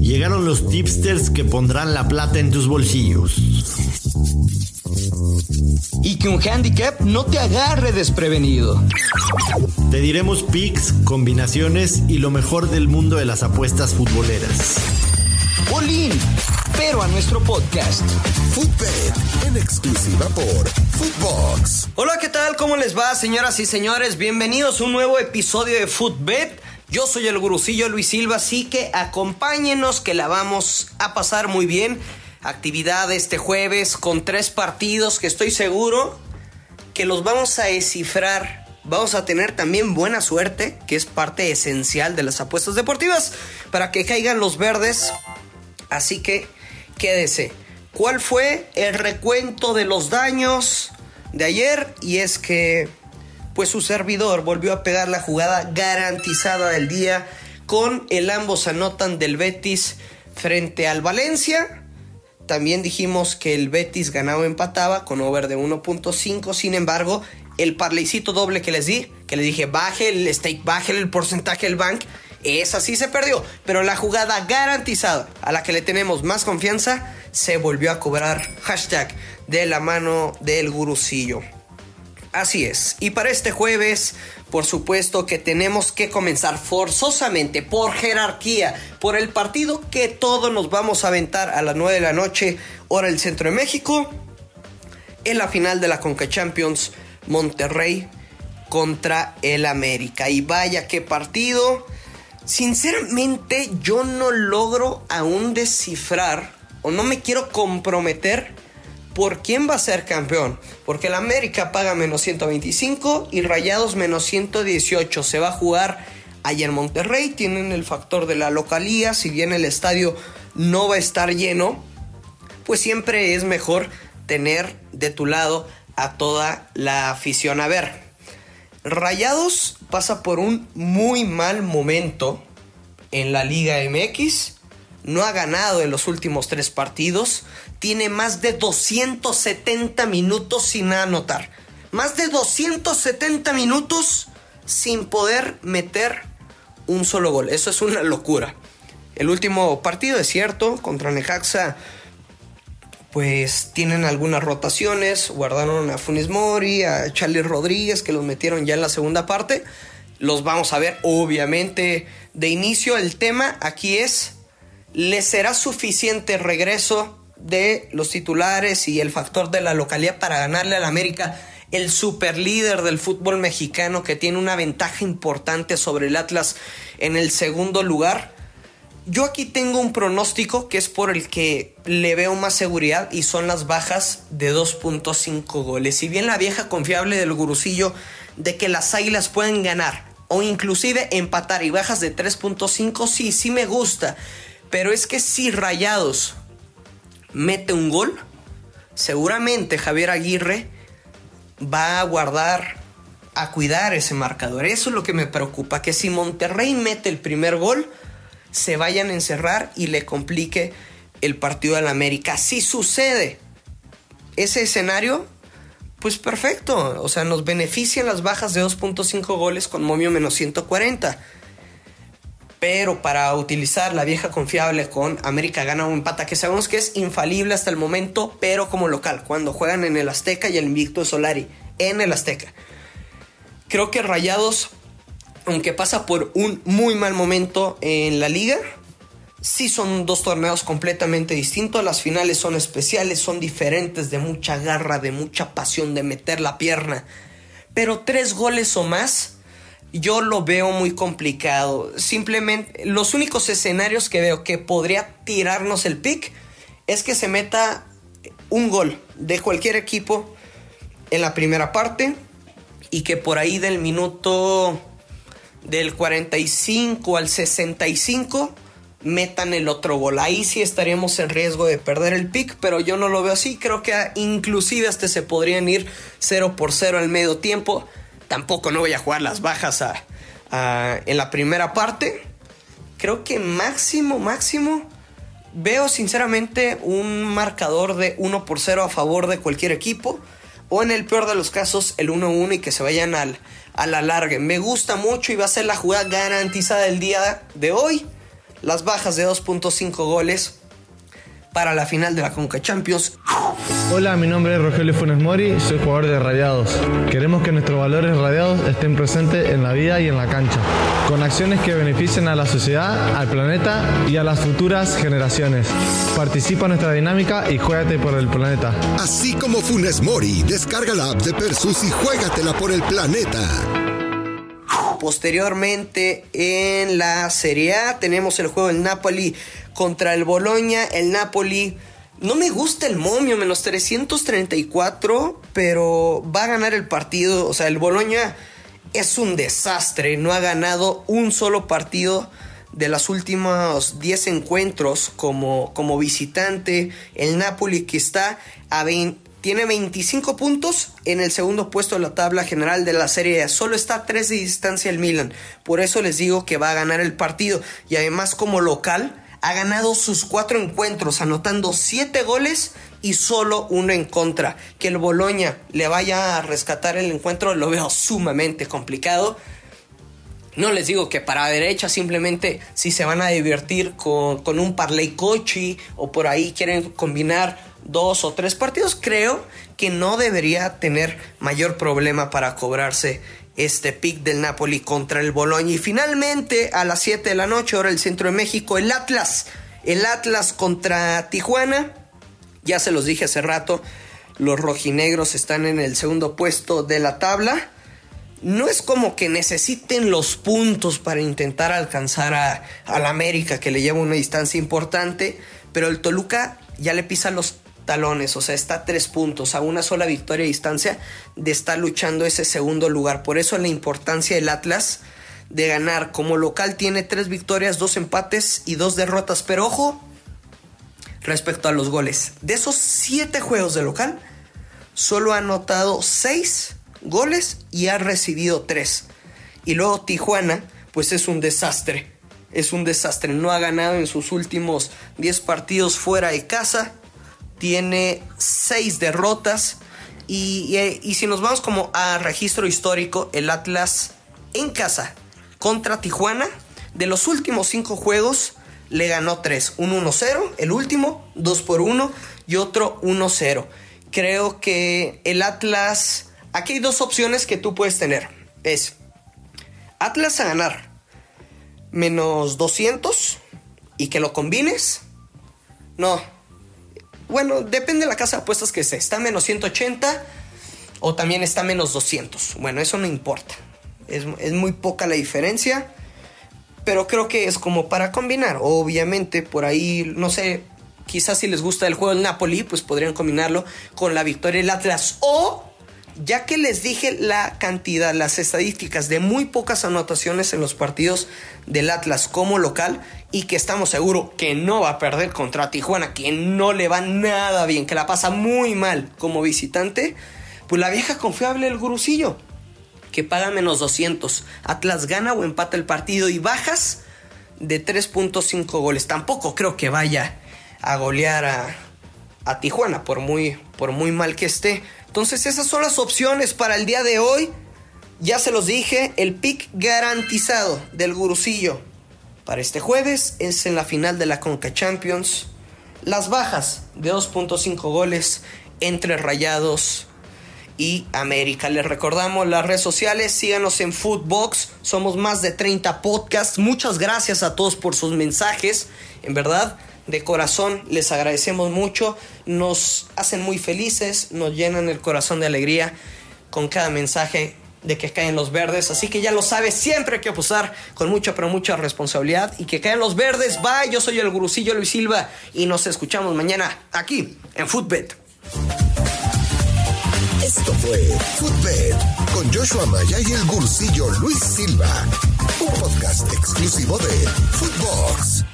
Llegaron los tipsters que pondrán la plata en tus bolsillos. Y que un handicap no te agarre desprevenido. Te diremos picks, combinaciones y lo mejor del mundo de las apuestas futboleras. Bolín, pero a nuestro podcast. Footbet, en exclusiva por Footbox. Hola, ¿qué tal? ¿Cómo les va, señoras y señores? Bienvenidos a un nuevo episodio de Footbet. Yo soy el gurucillo Luis Silva, así que acompáñenos que la vamos a pasar muy bien. Actividad este jueves con tres partidos que estoy seguro que los vamos a descifrar. Vamos a tener también buena suerte, que es parte esencial de las apuestas deportivas, para que caigan los verdes. Así que quédese. ¿Cuál fue el recuento de los daños de ayer? Y es que pues su servidor volvió a pegar la jugada garantizada del día con el ambos anotan del Betis frente al Valencia. También dijimos que el Betis ganaba o empataba con over de 1.5. Sin embargo, el parleycito doble que les di, que le dije baje el stake, baje el porcentaje del bank, esa sí se perdió. Pero la jugada garantizada, a la que le tenemos más confianza, se volvió a cobrar. Hashtag de la mano del gurucillo. Así es. Y para este jueves, por supuesto que tenemos que comenzar forzosamente, por jerarquía, por el partido que todos nos vamos a aventar a las 9 de la noche, hora del centro de México, en la final de la Conca Champions, Monterrey contra el América. Y vaya qué partido. Sinceramente, yo no logro aún descifrar o no me quiero comprometer por quién va a ser campeón. Porque el América paga menos 125 y Rayados menos 118. Se va a jugar allá en Monterrey. Tienen el factor de la localía. Si bien el estadio no va a estar lleno, pues siempre es mejor tener de tu lado a toda la afición. A ver, Rayados pasa por un muy mal momento en la Liga MX. No ha ganado en los últimos tres partidos tiene más de 270 minutos sin anotar. Más de 270 minutos sin poder meter un solo gol. Eso es una locura. El último partido es cierto, contra Necaxa, pues tienen algunas rotaciones. Guardaron a Funes Mori, a Charlie Rodríguez, que los metieron ya en la segunda parte. Los vamos a ver, obviamente, de inicio. El tema aquí es, ¿le será suficiente regreso de los titulares y el factor de la localidad para ganarle al América, el superlíder del fútbol mexicano que tiene una ventaja importante sobre el Atlas en el segundo lugar. Yo aquí tengo un pronóstico que es por el que le veo más seguridad y son las bajas de 2.5 goles. Si bien la vieja confiable del gurucillo de que las águilas pueden ganar o inclusive empatar y bajas de 3.5, sí, sí me gusta. Pero es que si Rayados mete un gol, seguramente Javier Aguirre va a guardar, a cuidar ese marcador. Eso es lo que me preocupa, que si Monterrey mete el primer gol, se vayan a encerrar y le complique el partido del América. Si sucede ese escenario, pues perfecto. O sea, nos benefician las bajas de 2.5 goles con momio menos 140 pero para utilizar la vieja confiable con América gana un empata que sabemos que es infalible hasta el momento, pero como local, cuando juegan en el Azteca y el invicto Solari, en el Azteca. Creo que Rayados, aunque pasa por un muy mal momento en la liga, sí son dos torneos completamente distintos, las finales son especiales, son diferentes, de mucha garra, de mucha pasión, de meter la pierna, pero tres goles o más yo lo veo muy complicado. Simplemente los únicos escenarios que veo que podría tirarnos el pick es que se meta un gol de cualquier equipo en la primera parte y que por ahí del minuto del 45 al 65 metan el otro gol. Ahí sí estaríamos en riesgo de perder el pick, pero yo no lo veo así. Creo que inclusive hasta se podrían ir 0 por 0 al medio tiempo tampoco no voy a jugar las bajas en la primera parte. Creo que máximo, máximo, veo sinceramente un marcador de 1 por 0 a favor de cualquier equipo. o en el peor de los casos el 1-1 y que se vayan al, a la. Me gusta mucho y va a ser la jugada garantizada del día de hoy. Las bajas de 2.5 goles para la final de la Conca Champions. Hola, mi nombre es Rogelio Funes Mori, soy jugador de Radiados. Queremos que nuestros valores radiados estén presentes en la vida y en la cancha, con acciones que beneficien a la sociedad, al planeta y a las futuras generaciones. Participa en nuestra dinámica y juégate por el planeta. Así como Funes Mori, descarga la app de Persus y juégatela por el planeta. Posteriormente en la Serie A tenemos el juego del Napoli contra el Boloña. El Napoli no me gusta el momio, menos 334, pero va a ganar el partido. O sea, el Boloña es un desastre. No ha ganado un solo partido de los últimos 10 encuentros como, como visitante. El Napoli que está a 20 tiene 25 puntos en el segundo puesto de la tabla general de la Serie A. Solo está a 3 de distancia el Milan. Por eso les digo que va a ganar el partido. Y además como local ha ganado sus cuatro encuentros, anotando 7 goles y solo uno en contra. Que el Boloña le vaya a rescatar el encuentro lo veo sumamente complicado. No les digo que para derecha, simplemente si se van a divertir con, con un parlay cochi o por ahí quieren combinar dos o tres partidos, creo que no debería tener mayor problema para cobrarse este pick del Napoli contra el Boloña. Y finalmente, a las 7 de la noche, ahora el centro de México, el Atlas. El Atlas contra Tijuana. Ya se los dije hace rato, los rojinegros están en el segundo puesto de la tabla. No es como que necesiten los puntos para intentar alcanzar a, la América, que le lleva una distancia importante, pero el Toluca ya le pisa los talones, o sea, está a tres puntos, a una sola victoria de distancia de estar luchando ese segundo lugar. Por eso la importancia del Atlas de ganar. Como local tiene tres victorias, dos empates y dos derrotas. Pero ojo, respecto a los goles. De esos siete juegos de local, solo ha anotado seis goles y ha recibido tres. Y luego Tijuana, pues es un desastre. Es un desastre. No ha ganado en sus últimos 10 partidos fuera de casa tiene seis derrotas. Y, si nos vamos como a registro histórico, el Atlas en casa contra Tijuana, de los últimos cinco juegos, le ganó tres. Un 1-0, el último, 2 por 1 y otro 1-0. Creo que el Atlas, aquí hay dos opciones que tú puedes tener. Es Atlas a ganar menos 200 y que lo combines. No, bueno, depende de la casa de apuestas que esté. Está menos 180 o también está menos 200. Bueno, eso no importa. Es, es, muy poca la diferencia. Pero creo que es como para combinar. Obviamente, por ahí, no sé, quizás si les gusta el juego del Napoli, pues podrían combinarlo con la victoria del Atlas. O ya que les dije la cantidad, las estadísticas de muy pocas anotaciones en los partidos del Atlas como local y que estamos seguros que no va a perder contra Tijuana, que no le va nada bien, que la pasa muy mal como visitante, pues la vieja confiable el gurucillo, que paga menos 200. Atlas gana o empata el partido y bajas de 3.5 goles. Tampoco creo que vaya a golear a, a Tijuana, por muy, por muy mal que esté. Entonces esas son las opciones para el día de hoy. Ya se los dije, el pick garantizado del gurucillo para este jueves es en la final de la Conca Champions. Las bajas de 2.5 goles entre Rayados y América. Les recordamos las redes sociales, síganos en Footbox, somos más de 30 podcasts. Muchas gracias a todos por sus mensajes, en verdad de corazón les agradecemos mucho, nos hacen muy felices, nos llenan el corazón de alegría con cada mensaje de que caen los verdes, así que ya lo sabes, siempre hay que apostar con mucha pero mucha responsabilidad y que caen los verdes. Bye, yo soy el gurucillo Luis Silva y nos escuchamos mañana aquí en Footbet. Esto fue Footbet con Joshua Maya y el gurucillo Luis Silva, un podcast exclusivo de Footbox.